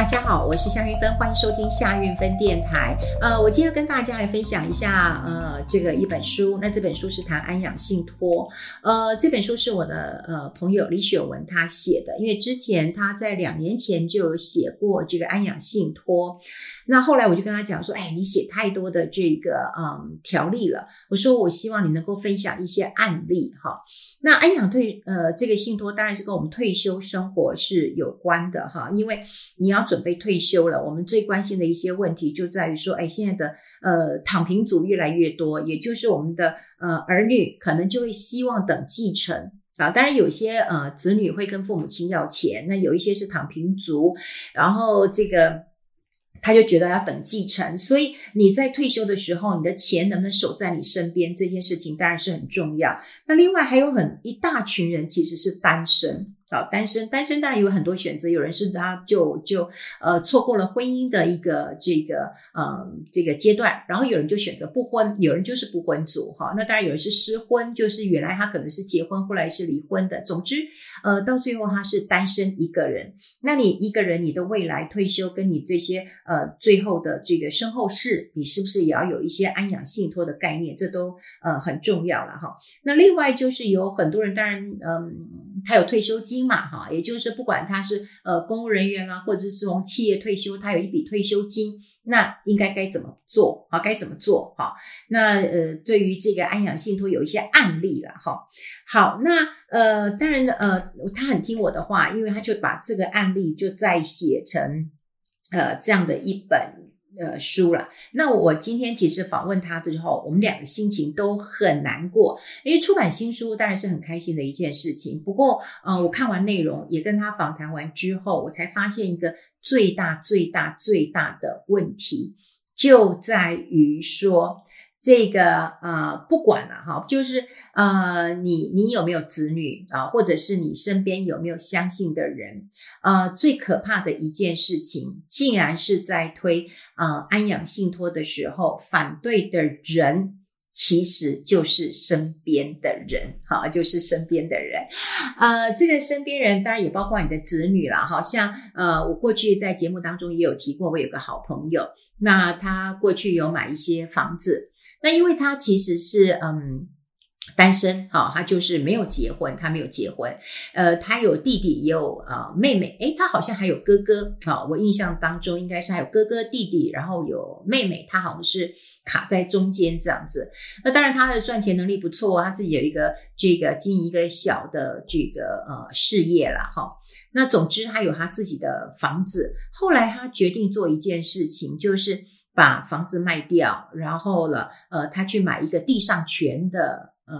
大家好，我是夏韵芬，欢迎收听夏韵芬电台。呃，我今天跟大家来分享一下，呃，这个一本书。那这本书是谈安养信托。呃，这本书是我的呃朋友李雪文他写的，因为之前他在两年前就有写过这个安养信托。那后来我就跟他讲说，哎，你写太多的这个嗯条例了。我说我希望你能够分享一些案例哈。那安养退呃这个信托当然是跟我们退休生活是有关的哈，因为你要准备退休了，我们最关心的一些问题就在于说，哎，现在的呃躺平族越来越多，也就是我们的呃儿女可能就会希望等继承啊。当然有些呃子女会跟父母亲要钱，那有一些是躺平族，然后这个。他就觉得要等继承，所以你在退休的时候，你的钱能不能守在你身边，这件事情当然是很重要。那另外还有很一大群人其实是单身。好，单身，单身当然有很多选择。有人是他就就呃错过了婚姻的一个这个呃这个阶段，然后有人就选择不婚，有人就是不婚族哈。那当然有人是失婚，就是原来他可能是结婚，后来是离婚的。总之，呃，到最后他是单身一个人。那你一个人，你的未来退休跟你这些呃最后的这个身后事，你是不是也要有一些安养信托的概念？这都呃很重要了哈。那另外就是有很多人，当然嗯、他有退休金。嘛哈，也就是不管他是呃公务人员啊，或者是从企业退休，他有一笔退休金，那应该该怎么做啊？该怎么做？哈，那呃，对于这个安养信托有一些案例了哈。好，那呃，当然呃，他很听我的话，因为他就把这个案例就再写成呃这样的一本。呃，书了。那我今天其实访问他的时候，我们两个心情都很难过，因为出版新书当然是很开心的一件事情。不过，嗯，我看完内容，也跟他访谈完之后，我才发现一个最大、最大、最大的问题，就在于说。这个啊、呃，不管了哈，就是呃，你你有没有子女啊，或者是你身边有没有相信的人啊、最可怕的一件事情，竟然是在推啊、安养信托的时候，反对的人其实就是身边的人，哈，就是身边的人。呃，这个身边人当然也包括你的子女了，好像呃，我过去在节目当中也有提过，我有个好朋友，那他过去有买一些房子。那因为他其实是嗯单身，哈，他就是没有结婚，他没有结婚，呃，他有弟弟也有呃妹妹，诶，他好像还有哥哥，啊，我印象当中应该是还有哥哥弟弟，然后有妹妹，他好像是卡在中间这样子。那当然他的赚钱能力不错，他自己有一个这个经营一个小的这个呃事业了，哈。那总之他有他自己的房子，后来他决定做一件事情，就是。把房子卖掉，然后了，呃，他去买一个地上权的呃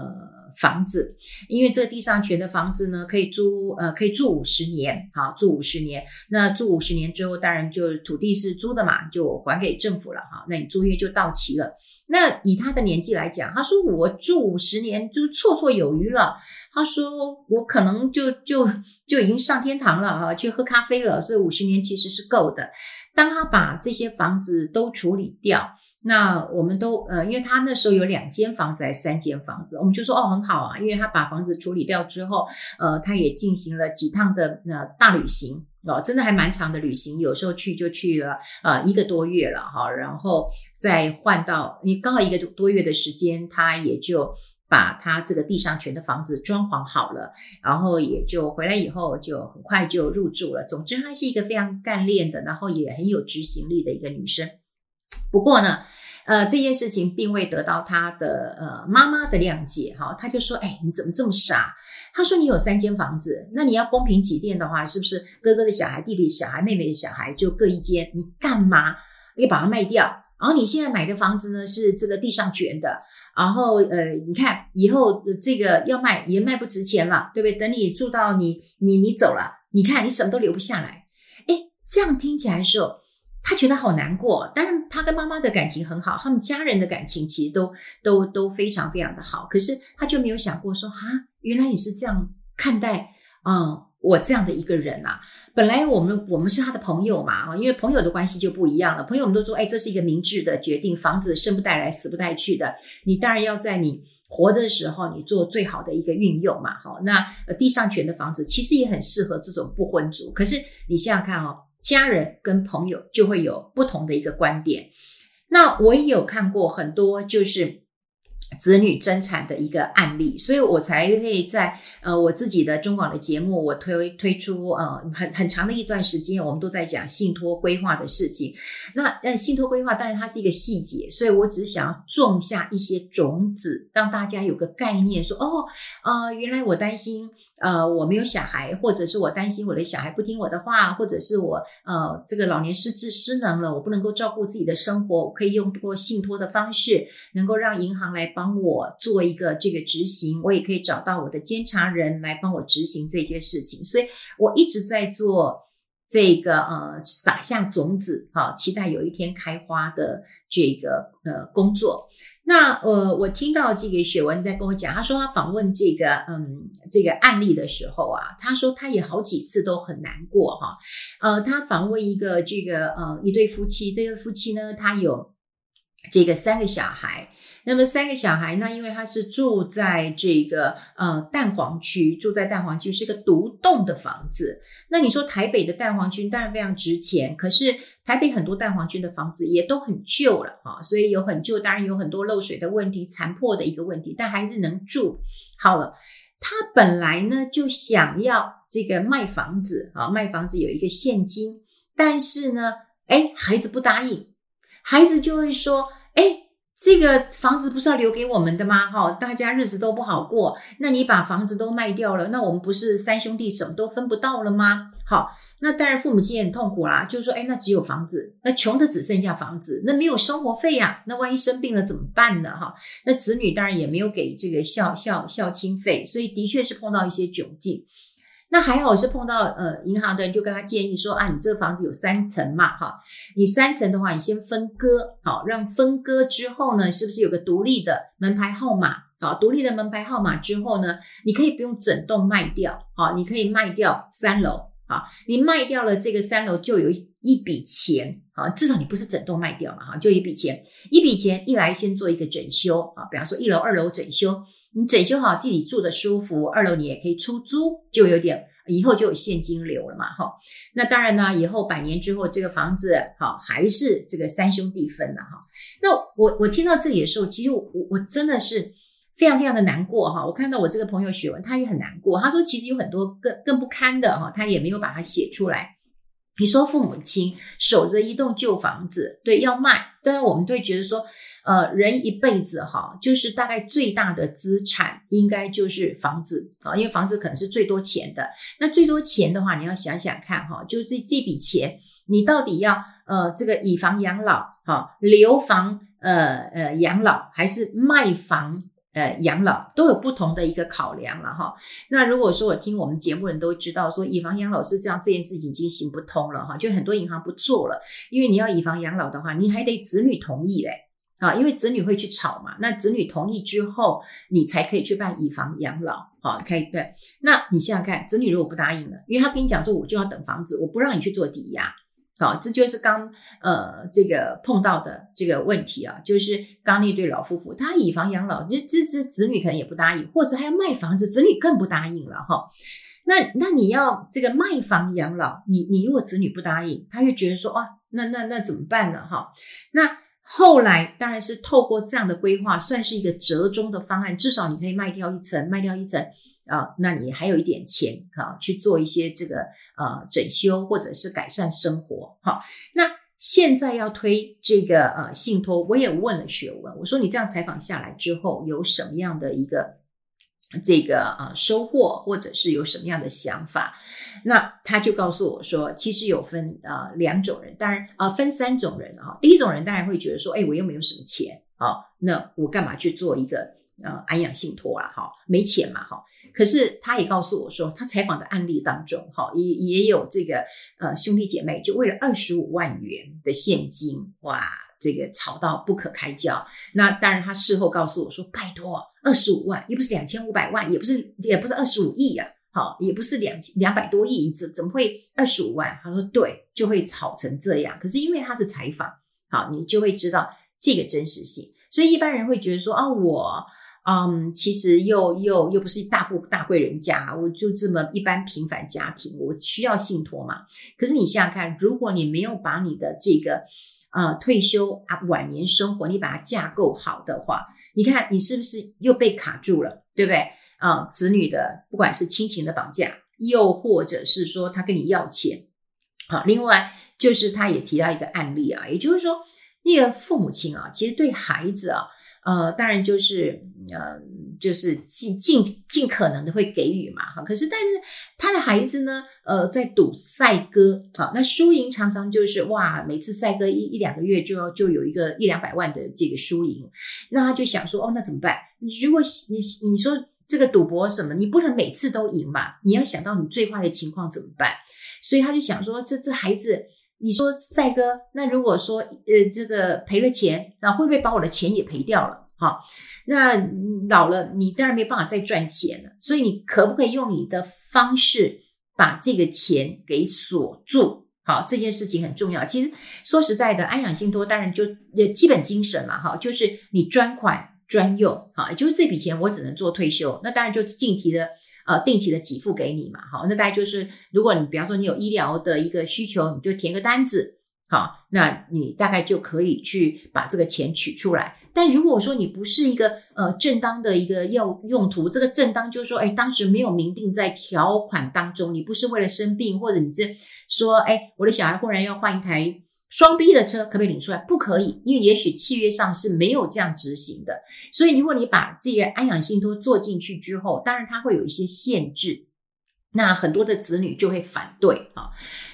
房子，因为这地上权的房子呢，可以租，呃，可以住五十年，好，住五十年。那住五十年之后，当然就土地是租的嘛，就还给政府了，哈，那你租约就到期了。那以他的年纪来讲，他说我住五十年就绰绰有余了。他说我可能就就就已经上天堂了，哈，去喝咖啡了，所以五十年其实是够的。当他把这些房子都处理掉，那我们都呃，因为他那时候有两间房子还是三间房子，我们就说哦很好啊，因为他把房子处理掉之后，呃，他也进行了几趟的呃大旅行哦，真的还蛮长的旅行，有时候去就去了呃一个多月了哈，然后再换到你刚好一个多月的时间，他也就。把他这个地上权的房子装潢好了，然后也就回来以后就很快就入住了。总之，她是一个非常干练的，然后也很有执行力的一个女生。不过呢，呃，这件事情并未得到她的呃妈妈的谅解哈。她就说：“哎，你怎么这么傻？”她说：“你有三间房子，那你要公平起见的话，是不是哥哥的小孩、弟弟的小孩、妹妹的小孩就各一间？你干嘛要把它卖掉？然后你现在买的房子呢，是这个地上权的。”然后，呃，你看以后这个要卖也卖不值钱了，对不对？等你住到你你你走了，你看你什么都留不下来。哎，这样听起来的时候，他觉得好难过。当然，他跟妈妈的感情很好，他们家人的感情其实都都都非常非常的好。可是他就没有想过说，哈，原来你是这样看待啊。嗯我这样的一个人啊，本来我们我们是他的朋友嘛，啊因为朋友的关系就不一样了。朋友我们都说，哎，这是一个明智的决定，房子生不带来，死不带去的。你当然要在你活着的时候，你做最好的一个运用嘛。好，那地上权的房子其实也很适合这种不婚族。可是你想想看哦，家人跟朋友就会有不同的一个观点。那我也有看过很多就是子女争产的一个案例，所以我才会在呃我自己的中广的节目，我推推出呃很很长的一段时间，我们都在讲信托规划的事情。那呃信托规划当然它是一个细节，所以我只想要种下一些种子，让大家有个概念说，哦呃原来我担心。呃，我没有小孩，或者是我担心我的小孩不听我的话，或者是我呃这个老年失智失能了，我不能够照顾自己的生活，我可以用过信托的方式，能够让银行来帮我做一个这个执行，我也可以找到我的监察人来帮我执行这些事情，所以我一直在做这个呃撒下种子，好，期待有一天开花的这个呃工作。那呃，我听到这个雪文在跟我讲，他说他访问这个嗯这个案例的时候啊，他说他也好几次都很难过哈。呃，他访问一个这个呃一对夫妻，这对夫妻呢，他有这个三个小孩。那么三个小孩，那因为他是住在这个呃蛋黄区，住在蛋黄区是个独栋的房子。那你说台北的蛋黄区当然非常值钱，可是台北很多蛋黄区的房子也都很旧了哈，所以有很旧，当然有很多漏水的问题、残破的一个问题，但还是能住好了。他本来呢就想要这个卖房子啊，卖房子有一个现金，但是呢，哎，孩子不答应，孩子就会说，哎。这个房子不是要留给我们的吗？哈，大家日子都不好过，那你把房子都卖掉了，那我们不是三兄弟什么都分不到了吗？好，那当然父母亲也很痛苦啦，就是说，哎，那只有房子，那穷的只剩下房子，那没有生活费呀，那万一生病了怎么办呢？哈，那子女当然也没有给这个孝孝孝亲费，所以的确是碰到一些窘境。那还好是碰到呃银行的人就跟他建议说啊，你这个房子有三层嘛哈，你三层的话你先分割好，让分割之后呢，是不是有个独立的门牌号码好？独立的门牌号码之后呢，你可以不用整栋卖掉好，你可以卖掉三楼啊，你卖掉了这个三楼就有一一笔钱啊，至少你不是整栋卖掉嘛哈，就一笔钱，一笔钱一来先做一个整修啊，比方说一楼二楼整修。你整修好，自己住的舒服，二楼你也可以出租，就有点以后就有现金流了嘛，哈。那当然呢，以后百年之后，这个房子好还是这个三兄弟分了哈。那我我听到这里的时候，其实我我真的是非常非常的难过哈。我看到我这个朋友雪文，他也很难过，他说其实有很多更更不堪的哈，他也没有把它写出来。你说父母亲守着一栋旧房子，对，要卖，当然我们都会觉得说。呃，人一辈子哈，就是大概最大的资产应该就是房子啊，因为房子可能是最多钱的。那最多钱的话，你要想想看哈，就是这笔钱，你到底要呃这个以房养老哈，留房呃呃养老，还是卖房呃养老，都有不同的一个考量了哈。那如果说我听我们节目人都知道说以房养老是这样，这件事情已经行不通了哈，就很多银行不做了，因为你要以房养老的话，你还得子女同意嘞。啊，因为子女会去吵嘛，那子女同意之后，你才可以去办以房养老。好，可以对。那你想想看，子女如果不答应了，因为他跟你讲说，我就要等房子，我不让你去做抵押。好，这就是刚呃这个碰到的这个问题啊，就是刚那对老夫妇，他以房养老，这这这子女可能也不答应，或者还要卖房子，子女更不答应了哈。那那你要这个卖房养老，你你如果子女不答应，他会觉得说，哇，那那那怎么办呢？哈，那。后来当然是透过这样的规划，算是一个折中的方案，至少你可以卖掉一层，卖掉一层啊，那你还有一点钱啊，去做一些这个呃整修或者是改善生活。好，那现在要推这个呃信托，我也问了学文，我说你这样采访下来之后，有什么样的一个？这个啊收获，或者是有什么样的想法，那他就告诉我说，其实有分啊两种人，当然啊分三种人啊。第一种人当然会觉得说，哎，我又没有什么钱啊，那我干嘛去做一个呃安养信托啊？哈，没钱嘛，哈。可是他也告诉我说，他采访的案例当中，哈，也也有这个呃兄弟姐妹就为了二十五万元的现金，哇。这个吵到不可开交，那当然他事后告诉我说：“拜托，二十五万，也不是两千五百万，也不是也不是二十五亿呀，好，也不是两两百多亿，怎怎么会二十五万？”他说：“对，就会吵成这样。可是因为他是采访，好，你就会知道这个真实性。所以一般人会觉得说：‘啊，我嗯，其实又又又不是大富大贵人家，我就这么一般平凡家庭，我需要信托嘛？可是你想想看，如果你没有把你的这个呃退休啊晚年生活，你把它架构好的话，你看你是不是又被卡住了，对不对？啊、子女的不管是亲情的绑架，又或者是说他跟你要钱，好，另外就是他也提到一个案例啊，也就是说那个父母亲啊，其实对孩子啊。呃，当然就是呃，就是尽尽尽可能的会给予嘛，哈。可是，但是他的孩子呢，呃，在赌赛鸽啊，那输赢常常就是哇，每次赛鸽一一两个月就要就有一个一两百万的这个输赢，那他就想说，哦，那怎么办？如果你你说这个赌博什么，你不能每次都赢嘛，你要想到你最坏的情况怎么办？所以他就想说，这这孩子。你说赛哥，那如果说呃这个赔了钱，那会不会把我的钱也赔掉了？好，那老了你当然没办法再赚钱了，所以你可不可以用你的方式把这个钱给锁住？好，这件事情很重要。其实说实在的，安养信托当然就呃基本精神嘛，哈，就是你专款专用，好，就是这笔钱我只能做退休，那当然就净提的。呃，定期的给付给你嘛，好，那大概就是，如果你比方说你有医疗的一个需求，你就填个单子，好，那你大概就可以去把这个钱取出来。但如果说你不是一个呃正当的一个要用途，这个正当就是说，哎，当时没有明定在条款当中，你不是为了生病，或者你这说，哎，我的小孩忽然要换一台。双 B 的车可不可以领出来？不可以，因为也许契约上是没有这样执行的。所以，如果你把这个安养信托做进去之后，当然它会有一些限制，那很多的子女就会反对啊。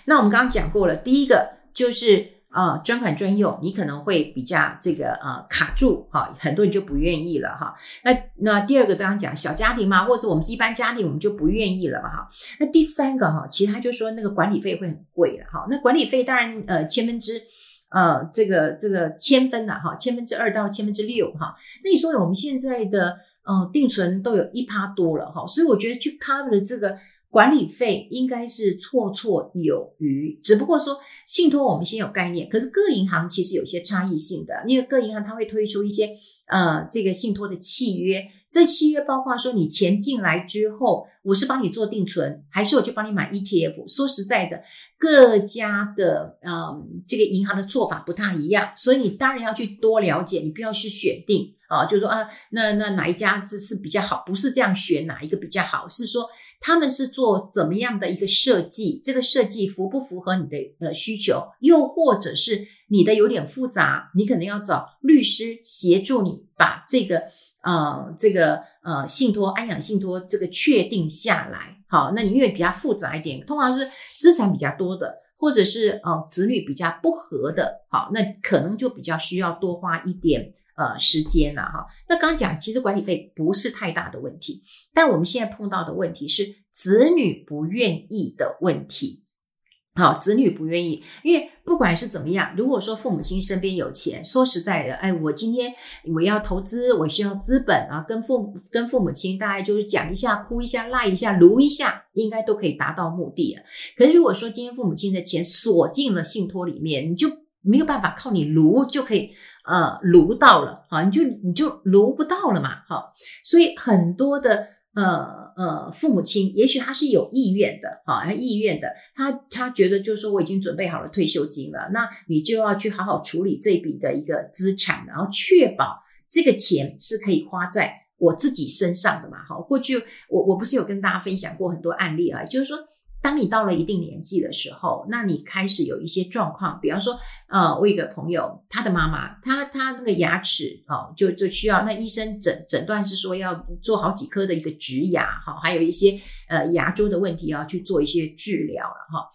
那我们刚刚讲过了，第一个就是。啊，专款专用，你可能会比较这个呃卡住哈，很多人就不愿意了哈。那那第二个刚刚讲小家庭嘛，或者我们是一般家庭，我们就不愿意了嘛哈。那第三个哈，其实他就说那个管理费会很贵了哈。那管理费当然呃千分之呃这个这个千分呐哈，千分之二到千分之六哈。那你说我们现在的呃定存都有一趴多了哈，所以我觉得去 cover 这个。管理费应该是绰绰有余，只不过说信托我们先有概念，可是各银行其实有些差异性的，因为各银行它会推出一些呃这个信托的契约，这契约包括说你钱进来之后，我是帮你做定存，还是我就帮你买 ETF。说实在的，各家的呃这个银行的做法不太一样，所以你当然要去多了解，你不要去选定啊，就是说啊那那哪一家是是比较好，不是这样选哪一个比较好，是说。他们是做怎么样的一个设计？这个设计符不符合你的呃需求？又或者是你的有点复杂，你可能要找律师协助你把这个呃这个呃信托安养信托这个确定下来。好，那你因为比较复杂一点，通常是资产比较多的，或者是呃子女比较不合的，好，那可能就比较需要多花一点。呃，时间了哈。那刚讲，其实管理费不是太大的问题，但我们现在碰到的问题是子女不愿意的问题。好，子女不愿意，因为不管是怎么样，如果说父母亲身边有钱，说实在的，哎，我今天我要投资，我需要资本啊，跟父跟父母亲大概就是讲一下，哭一下，赖一下，撸一下，应该都可以达到目的了。可是如果说今天父母亲的钱锁进了信托里面，你就没有办法靠你撸就可以。呃，卢到了，好，你就你就卢不到了嘛，好，所以很多的呃呃父母亲，也许他是有意愿的，好，他意愿的，他他觉得就是说我已经准备好了退休金了，那你就要去好好处理这笔的一个资产，然后确保这个钱是可以花在我自己身上的嘛，好，过去我我不是有跟大家分享过很多案例啊，就是说。当你到了一定年纪的时候，那你开始有一些状况，比方说，呃，我有一个朋友，他的妈妈，他他那个牙齿，哦，就就需要那医生诊诊断是说要做好几颗的一个植牙，哈，还有一些呃牙周的问题要去做一些治疗了，哈。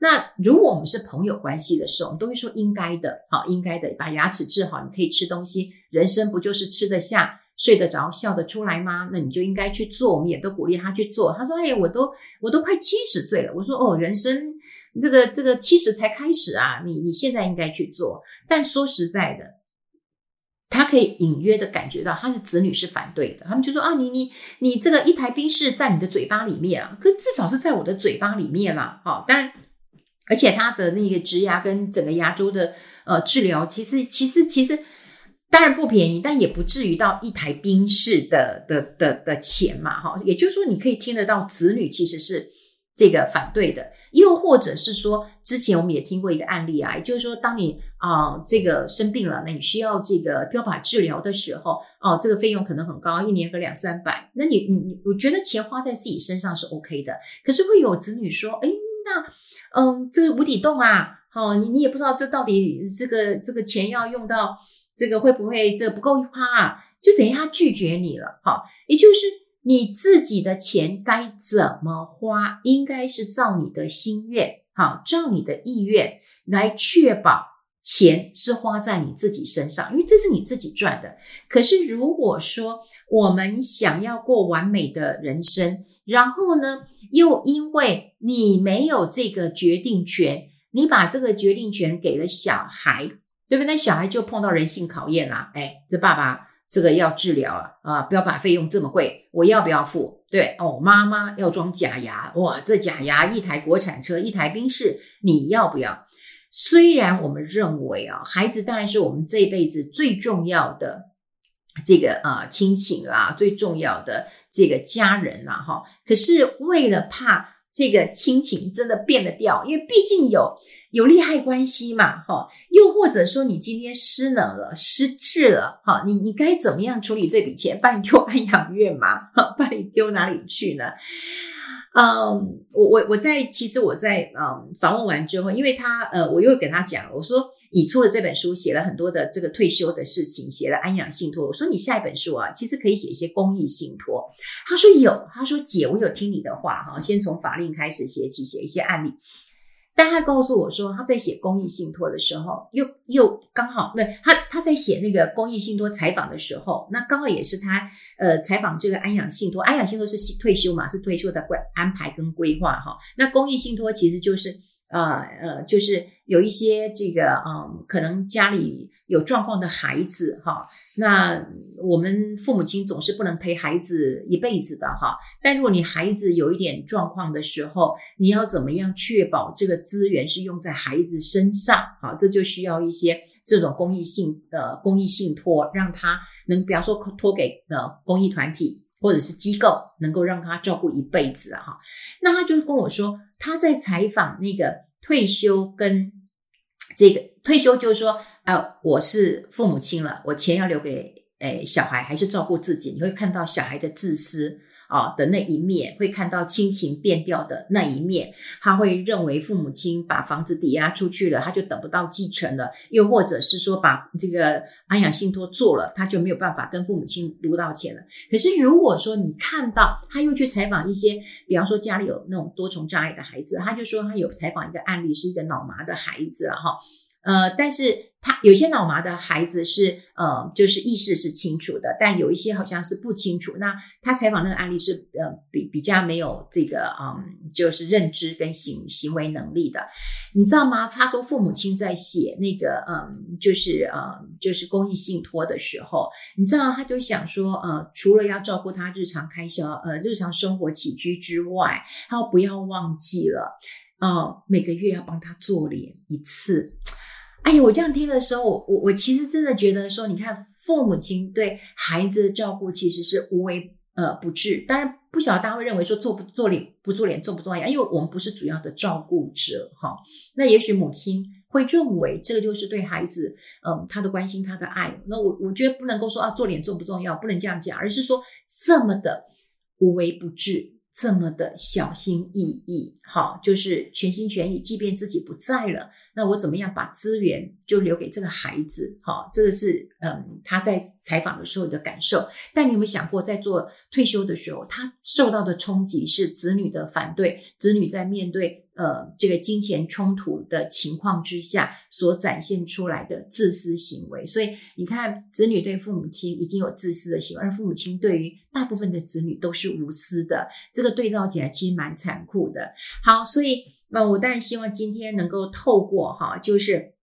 那如果我们是朋友关系的时候，我们都会说应该的，好，应该的，把牙齿治好，你可以吃东西，人生不就是吃得下？睡得着，笑得出来吗？那你就应该去做，我们也都鼓励他去做。他说：“哎，我都我都快七十岁了。”我说：“哦，人生这个这个七十才开始啊，你你现在应该去做。”但说实在的，他可以隐约的感觉到他的子女是反对的。他们就说：“啊，你你你这个一台冰室在你的嘴巴里面啊，可是至少是在我的嘴巴里面啦。好，当然，而且他的那个植牙跟整个牙周的呃治疗，其实其实其实。当然不便宜，但也不至于到一台宾士的的的的钱嘛，哈。也就是说，你可以听得到子女其实是这个反对的，又或者是说，之前我们也听过一个案例啊，也就是说，当你啊、呃、这个生病了，那你需要这个标靶治疗的时候，哦、呃，这个费用可能很高，一年个两三百，那你你你，我觉得钱花在自己身上是 OK 的，可是会有子女说，哎，那嗯、这个无底洞啊，好、哦，你你也不知道这到底这个这个钱要用到。这个会不会这不够花啊？就等于他拒绝你了，哈，也就是你自己的钱该怎么花，应该是照你的心愿，哈，照你的意愿来确保钱是花在你自己身上，因为这是你自己赚的。可是如果说我们想要过完美的人生，然后呢，又因为你没有这个决定权，你把这个决定权给了小孩。对不对？那小孩就碰到人性考验啦。哎，这爸爸这个要治疗了啊，不要把费用这么贵，我要不要付？对哦，妈妈要装假牙，哇，这假牙一台国产车，一台宾士，你要不要？虽然我们认为啊，孩子当然是我们这辈子最重要的这个啊亲情啦，最重要的这个家人啦，哈。可是为了怕这个亲情真的变得掉，因为毕竟有。有利害关系嘛，哈，又或者说你今天失能了、失智了，哈，你你该怎么样处理这笔钱？把你丢 安养院嘛，哈，把你丢哪里去呢？嗯，我我我在其实我在嗯访问完之后，因为他呃，我又跟他讲，我说你出了这本书，写了很多的这个退休的事情，写了安养信托，我说你下一本书啊，其实可以写一些公益信托。他说有，他说姐，我有听你的话哈，先从法令开始写起，写一些案例。但他告诉我说，他在写公益信托的时候，又又刚好，那他他在写那个公益信托采访的时候，那刚好也是他呃采访这个安养信托，安养信托是退休嘛，是退休的规安排跟规划哈。那公益信托其实就是。呃呃，就是有一些这个嗯，可能家里有状况的孩子哈，那我们父母亲总是不能陪孩子一辈子的哈。但如果你孩子有一点状况的时候，你要怎么样确保这个资源是用在孩子身上？好，这就需要一些这种公益性的公益信托，让他能比方说托给呃公益团体或者是机构，能够让他照顾一辈子哈。那他就跟我说。他在采访那个退休跟这个退休，就是说，啊、我是父母亲了，我钱要留给诶小孩，还是照顾自己？你会看到小孩的自私。啊的那一面，会看到亲情变掉的那一面，他会认为父母亲把房子抵押出去了，他就等不到继承了，又或者是说把这个安养信托做了，他就没有办法跟父母亲卢到钱了。可是如果说你看到他又去采访一些，比方说家里有那种多重障碍的孩子，他就说他有采访一个案例，是一个脑麻的孩子哈。呃，但是他有些脑麻的孩子是呃，就是意识是清楚的，但有一些好像是不清楚。那他采访那个案例是呃，比比较没有这个嗯，就是认知跟行行为能力的，你知道吗？他说父母亲在写那个嗯，就是呃，就是公益信托的时候，你知道他就想说呃，除了要照顾他日常开销呃，日常生活起居之外，他不要忘记了呃，每个月要帮他做脸一次。哎呀，我这样听的时候，我我我其实真的觉得说，你看父母亲对孩子的照顾其实是无微呃不至。当然，不晓得大家会认为说做不做脸不做脸重不重要？因为我们不是主要的照顾者哈。那也许母亲会认为这个就是对孩子嗯他的关心他的爱。那我我觉得不能够说啊做脸重不重要，不能这样讲，而是说这么的无微不至。这么的小心翼翼，好，就是全心全意。即便自己不在了，那我怎么样把资源就留给这个孩子？好，这个是嗯他在采访的时候的感受。但你有没有想过，在做退休的时候，他受到的冲击是子女的反对，子女在面对。呃，这个金钱冲突的情况之下所展现出来的自私行为，所以你看，子女对父母亲已经有自私的行为，而父母亲对于大部分的子女都是无私的，这个对照起来其实蛮残酷的。好，所以那我当然希望今天能够透过哈，就是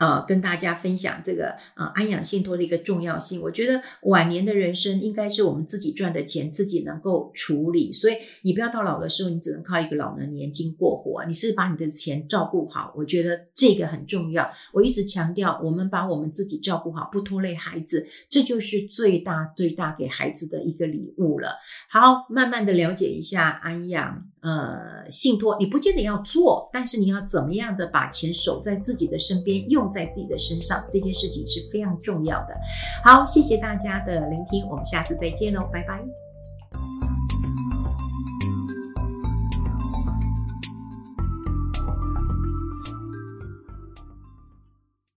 呃，跟大家分享这个呃安养信托的一个重要性。我觉得晚年的人生应该是我们自己赚的钱，自己能够处理。所以你不要到老的时候，你只能靠一个老人年金过活。你是把你的钱照顾好，我觉得这个很重要。我一直强调，我们把我们自己照顾好，不拖累孩子，这就是最大最大给孩子的一个礼物了。好，慢慢的了解一下安养呃信托，你不见得要做，但是你要怎么样的把钱守在自己的身边用。在自己的身上，这件事情是非常重要的。好，谢谢大家的聆听，我们下次再见喽，拜拜。